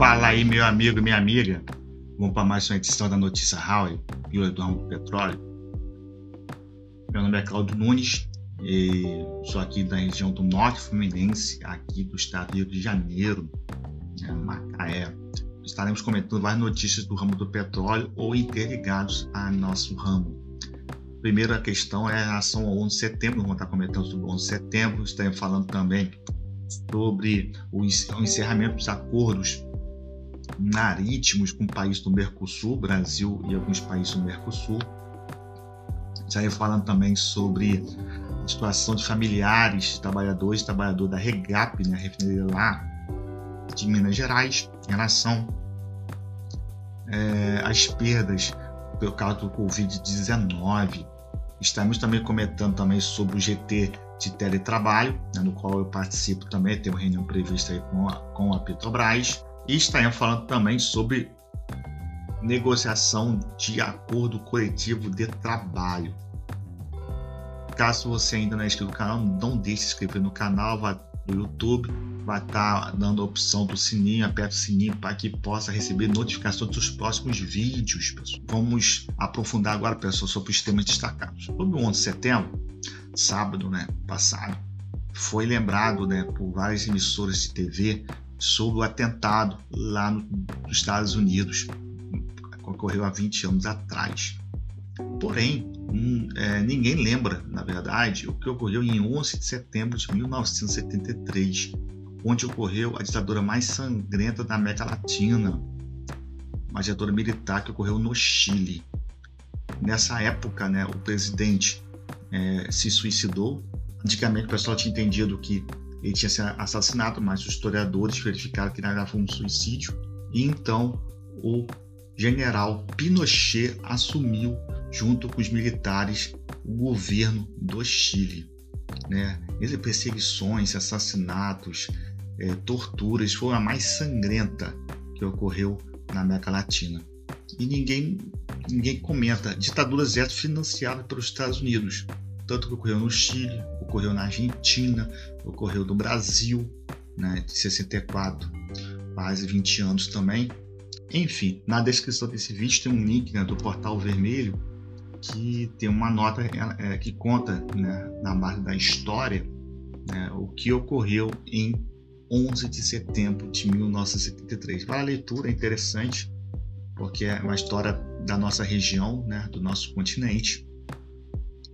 Fala aí, meu amigo e minha amiga. Vamos para mais uma edição da Notícia Howe, Pílula do Ramo Petróleo. Meu nome é Claudio Nunes e sou aqui da região do Norte Fluminense, aqui do estado do Rio de Janeiro, né, Macaé. Estaremos comentando várias notícias do ramo do petróleo ou interligados a nosso ramo. Primeira questão é a relação ao 11 de setembro, vamos estar comentando sobre o 11 de setembro, estaremos falando também sobre o encerramento dos acordos marítimos com países do Mercosul, Brasil e alguns países do Mercosul. Estarei falando também sobre a situação de familiares, trabalhadores, trabalhador da Regap, né, a refinaria lá de Minas Gerais, em relação é, às perdas pelo caso do Covid-19. Estamos também comentando também sobre o GT de teletrabalho, né, no qual eu participo também, tem uma reunião prevista aí com a, com a Petrobras. E estaremos falando também sobre negociação de acordo coletivo de trabalho. Caso você ainda não é inscrito no canal, não deixe de se inscrever no canal, vá no YouTube, vai estar tá dando a opção do sininho, aperte o sininho para que possa receber notificações dos próximos vídeos. Pessoal. Vamos aprofundar agora, pessoal, sobre os temas destacados. Sobre o 11 de setembro, sábado né, passado, foi lembrado né, por várias emissoras de TV sobre o atentado lá no, nos Estados Unidos, que ocorreu há 20 anos atrás. Porém, hum, é, ninguém lembra, na verdade, o que ocorreu em 11 de setembro de 1973, onde ocorreu a ditadura mais sangrenta da América Latina, uma ditadura militar que ocorreu no Chile. Nessa época, né, o presidente é, se suicidou. Antigamente o pessoal tinha entendido que ele tinha sido assassinado, mas os historiadores verificaram que na foi um suicídio. E então o general Pinochet assumiu, junto com os militares, o governo do Chile. Né? Perseguições, assassinatos, é, torturas, foi a mais sangrenta que ocorreu na América Latina. E ninguém, ninguém comenta. Ditaduras essas financiadas pelos Estados Unidos. Tanto que ocorreu no Chile, ocorreu na Argentina, ocorreu no Brasil, né, de 64, quase 20 anos também. Enfim, na descrição desse vídeo tem um link né, do Portal Vermelho que tem uma nota é, que conta né, na base da história né, o que ocorreu em 11 de setembro de 1973. Para a leitura é interessante, porque é uma história da nossa região, né, do nosso continente,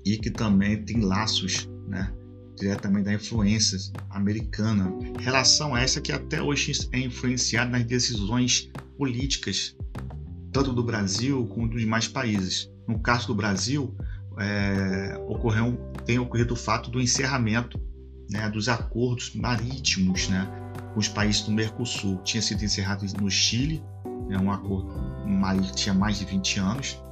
e que também tem laços né, diretamente da influência americana, relação essa que até hoje é influenciada nas decisões políticas, tanto do Brasil como dos demais países. No caso do Brasil, é, ocorreu, tem ocorrido o fato do encerramento né, dos acordos marítimos né, com os países do Mercosul. Tinha sido encerrado no Chile, né, um acordo mais, tinha mais de 20 anos,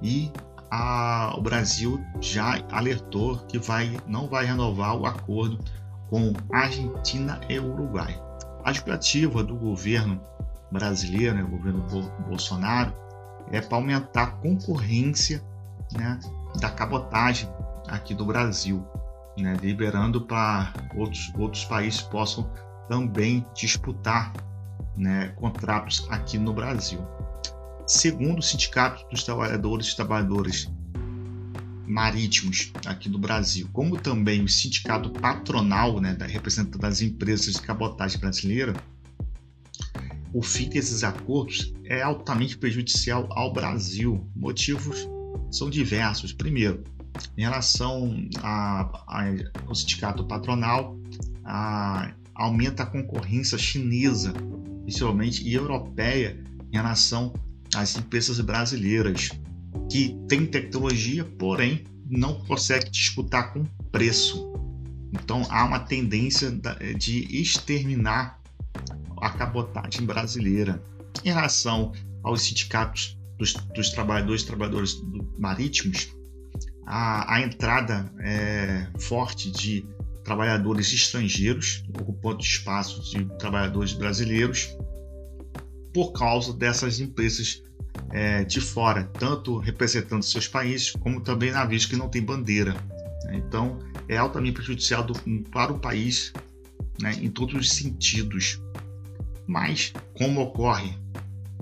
e a, o Brasil já alertou que vai, não vai renovar o acordo com Argentina e Uruguai. A expectativa do governo brasileiro, né, o governo Bolsonaro, é para aumentar a concorrência né, da cabotagem aqui do Brasil, né, liberando para outros, outros países possam também disputar né, contratos aqui no Brasil. Segundo o Sindicato dos Trabalhadores e Trabalhadoras Marítimos aqui do Brasil, como também o Sindicato Patronal, né, da representante das empresas de cabotagem brasileira, o fim desses acordos é altamente prejudicial ao Brasil. Motivos são diversos. Primeiro, em relação ao sindicato patronal, a, aumenta a concorrência chinesa, principalmente e europeia, em relação às empresas brasileiras, que têm tecnologia, porém não conseguem disputar com preço. Então há uma tendência de exterminar a cabotagem brasileira. Em relação aos sindicatos dos, dos trabalhadores e marítimos, a, a entrada é, forte de trabalhadores estrangeiros, ocupando espaços de trabalhadores brasileiros, por causa dessas empresas é, de fora, tanto representando seus países, como também navios que não têm bandeira. Então, é altamente prejudicial do, para o país né, em todos os sentidos. Mas, como ocorre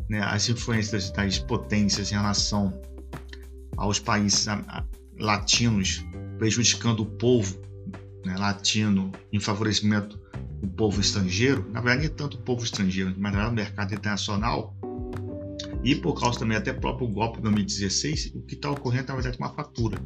né, as influências das potências em relação aos países latinos, prejudicando o povo né, latino em favorecimento do povo estrangeiro, na verdade, nem tanto o povo estrangeiro, mas no mercado internacional, e por causa também até próprio golpe de 2016, o que está ocorrendo na verdade é uma fatura.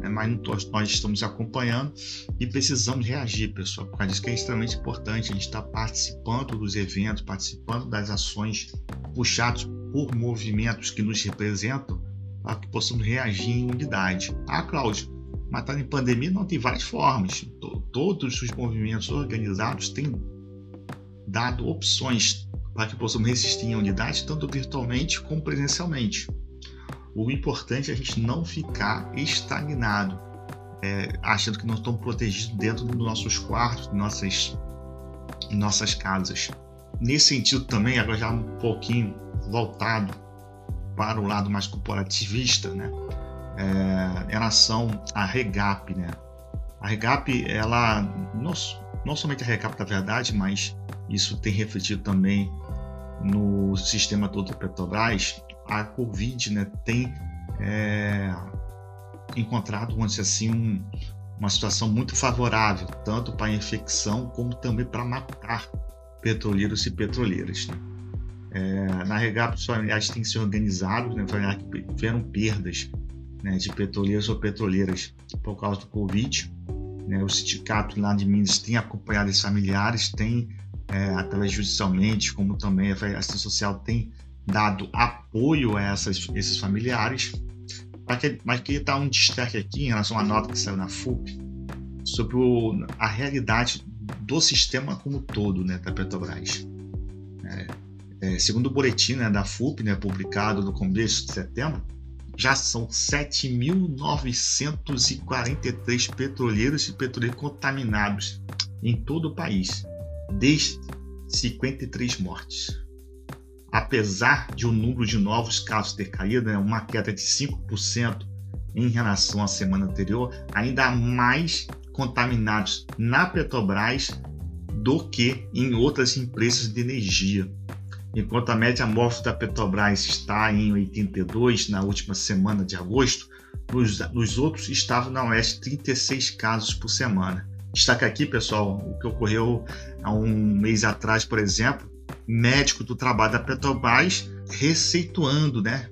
Né? Mas nós, estamos acompanhando e precisamos reagir, pessoal, por causa disso que é extremamente importante. A gente está participando dos eventos, participando das ações puxados por movimentos que nos representam para que possamos reagir em unidade. Ah, Cláudio, mas está em pandemia não tem várias formas. Todos os movimentos organizados têm dado opções para que possamos resistir em unidade, tanto virtualmente como presencialmente. O importante é a gente não ficar estagnado, é, achando que não estamos protegidos dentro dos nossos quartos, nossas, nossas casas. Nesse sentido também, agora já um pouquinho voltado para o lado mais corporativista, né? É, em relação à Regap, né? A Regap, ela não, não somente a Regap da verdade, mas isso tem refletido também no sistema todo da Petrobras, a Covid né, tem é, encontrado, vamos dizer assim, um, uma situação muito favorável, tanto para a infecção como também para matar petroleiros e petroleiras. Né? É, na Regap, os familiares têm se organizado, né, familiares que tiveram perdas né, de petroleiros ou petroleiras por causa do Covid. Né, o sindicato lá de Minas tem acompanhado esses familiares, tem é, através judicialmente, como também a assistência social tem dado apoio a essas, esses familiares. Mas que está um destaque aqui em relação à nota que saiu na FUP sobre o, a realidade do sistema como um todo né, da Petrobras. É, é, segundo o boletim né, da FUP, né, publicado no começo de setembro, já são 7.943 petroleiros e petroleiros contaminados em todo o país desde 53 mortes. Apesar de o número de novos casos ter caído, né, uma queda de 5% em relação à semana anterior, ainda há mais contaminados na Petrobras do que em outras empresas de energia. Enquanto a média móvel da Petrobras está em 82 na última semana de agosto, nos, nos outros estavam na Oeste 36 casos por semana. Destaca aqui, pessoal, o que ocorreu há um mês atrás, por exemplo, médico do trabalho da Petrobras receituando, né?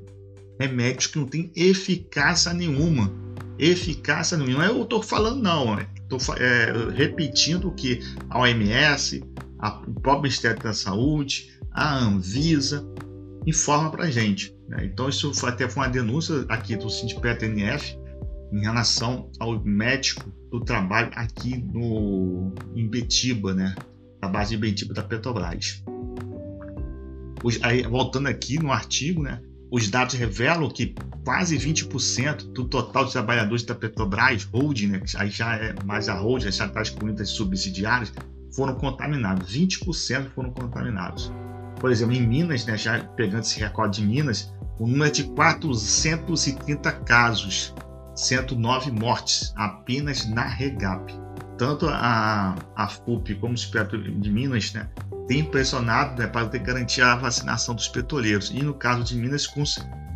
Remédios que não têm eficácia nenhuma. Eficácia nenhuma. Eu estou falando, não. Estou é, repetindo o que a OMS, a, o próprio Ministério da Saúde, a Anvisa informa para a gente. Né? Então, isso foi, até foi uma denúncia aqui do Sindipet NF em relação ao médico do trabalho aqui no, em Betiba, né? Na base de Betiba da Petrobras. Os, aí, voltando aqui no artigo, né? Os dados revelam que quase 20% do total de trabalhadores da Petrobras, holding, né? Aí já é mais a holding, já está excluindo as subsidiárias, foram contaminados. 20% foram contaminados. Por exemplo, em Minas, né, já pegando esse recorde de Minas, o número é de 430 casos 109 mortes apenas na Regap. Tanto a, a FUP como o Instituto de Minas né, tem pressionado né, para ter garantir a vacinação dos petroleiros. E no caso de Minas,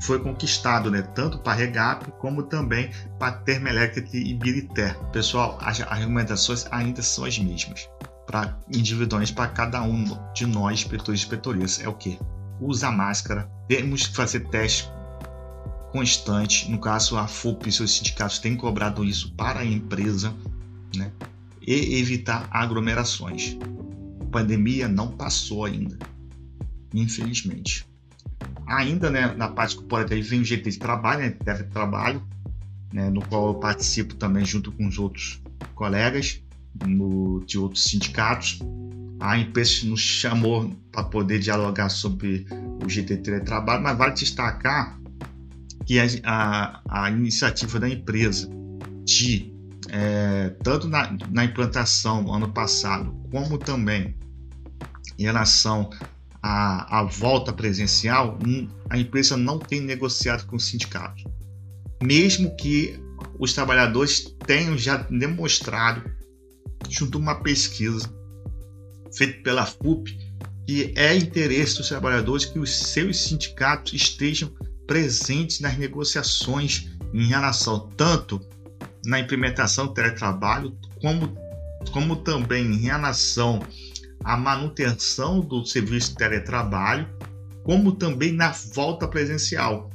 foi conquistado né, tanto para a Regap como também para Termoelétrica e Ibirité. Pessoal, as argumentações ainda são as mesmas. Para individualmente, para cada um de nós, petroleiros e petroleiras, é o que? Usa máscara, temos que fazer teste constante. No caso, a FUP e seus sindicatos têm cobrado isso para a empresa né? e evitar aglomerações. A pandemia não passou ainda, infelizmente. Ainda né, na parte corporativa vem o GT de trabalho, né, de trabalho, né, no qual eu participo também junto com os outros colegas no, de outros sindicatos. A empresa nos chamou para poder dialogar sobre o GT de trabalho, mas vale destacar que a, a, a iniciativa da empresa de, é, tanto na, na implantação ano passado, como também em relação à, à volta presencial, a empresa não tem negociado com o sindicato. Mesmo que os trabalhadores tenham já demonstrado, junto a uma pesquisa feita pela FUP, que é interesse dos trabalhadores que os seus sindicatos estejam presentes nas negociações em relação tanto na implementação do teletrabalho, como, como também em relação à manutenção do serviço de teletrabalho, como também na volta presencial.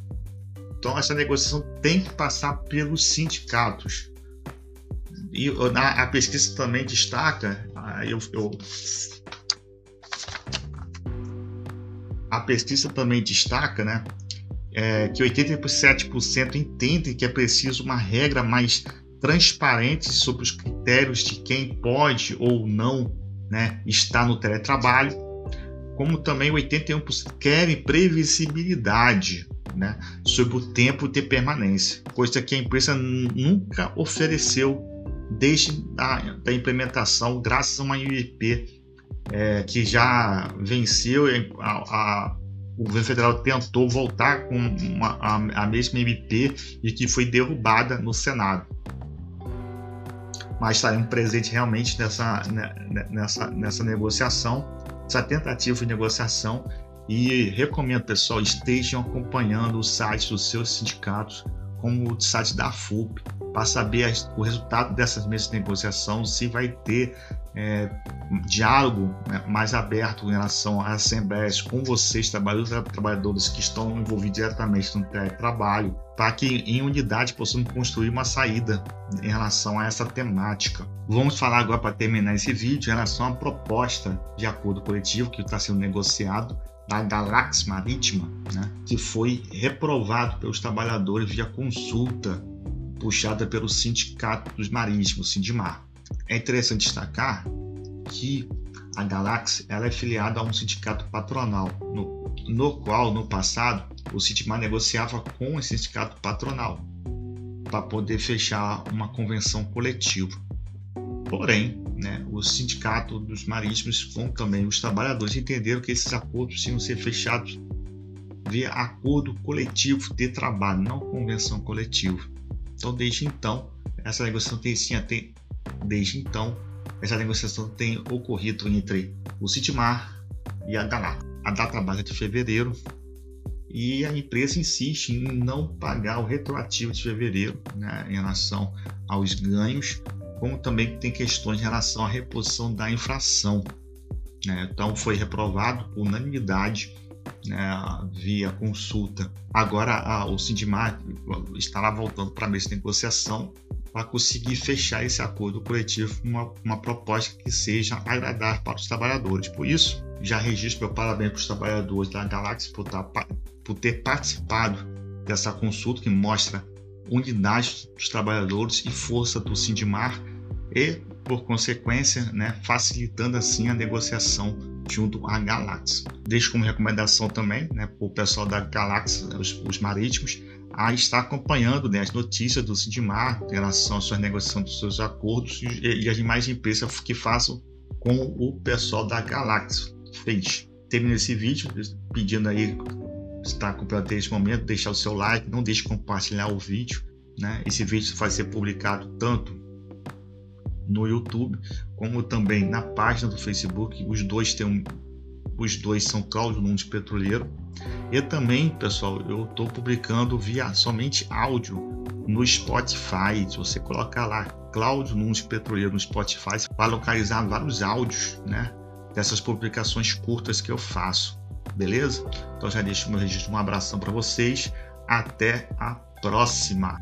Então, essa negociação tem que passar pelos sindicatos. E a, a pesquisa também destaca, eu, eu, a pesquisa também destaca né, é, que 87% entendem que é preciso uma regra mais transparente sobre os critérios de quem pode ou não né, estar no teletrabalho, como também 81% querem previsibilidade né, sobre o tempo de permanência, coisa que a empresa nunca ofereceu desde a da implementação, graças a uma IUP é, que já venceu a, a o governo federal tentou voltar com uma, a, a, mesma MP e que foi derrubada no Senado. Mas estaremos presentes realmente nessa, né, nessa, nessa negociação, essa tentativa de negociação. E recomendo, pessoal, estejam acompanhando o site dos seus sindicatos, como o site da FUP, para saber o resultado dessas mesmas negociações, se vai ter é, diálogo né, mais aberto em relação às assembleias com vocês, trabalhadores trabalhadoras que estão envolvidos diretamente no trabalho, para que em unidade possamos construir uma saída em relação a essa temática. Vamos falar agora para terminar esse vídeo em relação à proposta de acordo coletivo que está sendo negociado da Galax Marítima, né, que foi reprovado pelos trabalhadores via consulta puxada pelo Sindicato dos Marítimos, Sindimar. É interessante destacar que a Galaxy ela é filiada a um sindicato patronal, no, no qual, no passado, o Sindimar negociava com esse sindicato patronal para poder fechar uma convenção coletiva. Porém, né, o sindicato dos marítimos, como também os trabalhadores, entenderam que esses acordos tinham ser fechados via acordo coletivo de trabalho, não convenção coletiva. Então, desde então, essa negociação tem, sim, desde então, essa negociação tem ocorrido entre o Citmar e a Galar. A data base é de fevereiro e a empresa insiste em não pagar o retroativo de fevereiro né, em relação aos ganhos, como também tem questões em relação à reposição da infração. Né? Então foi reprovado por unanimidade né, via consulta. Agora a, o Sindimar estará voltando para a mesa de negociação para conseguir fechar esse acordo coletivo com uma, uma, proposta que seja agradável para os trabalhadores. Por isso, já registro meu parabéns para os trabalhadores da Galáxia por, tá, por ter participado dessa consulta que mostra unidade dos trabalhadores e força do Sindimar e, por consequência, né, facilitando assim a negociação junto à Galáxia. Deixo como recomendação também né, para o pessoal da Galáxia, os, os marítimos, a estar acompanhando né, as notícias do Sindimar em relação às suas negociações dos seus acordos e, e as demais empresas que façam com o pessoal da Galáxia fez. Termino esse vídeo pedindo aí está acompanhando até esse momento, deixar o seu like, não deixe de compartilhar o vídeo. Né? Esse vídeo vai ser publicado tanto no YouTube como também na página do Facebook. Os dois têm um, os dois são Cláudio Nunes Petroleiro. E também, pessoal, eu estou publicando via somente áudio no Spotify. Se você colocar lá Cláudio Nunes Petroleiro no Spotify, vai localizar vários áudios, né? Dessas publicações curtas que eu faço. Beleza? Então já deixo meu registro. Um abração para vocês. Até a próxima.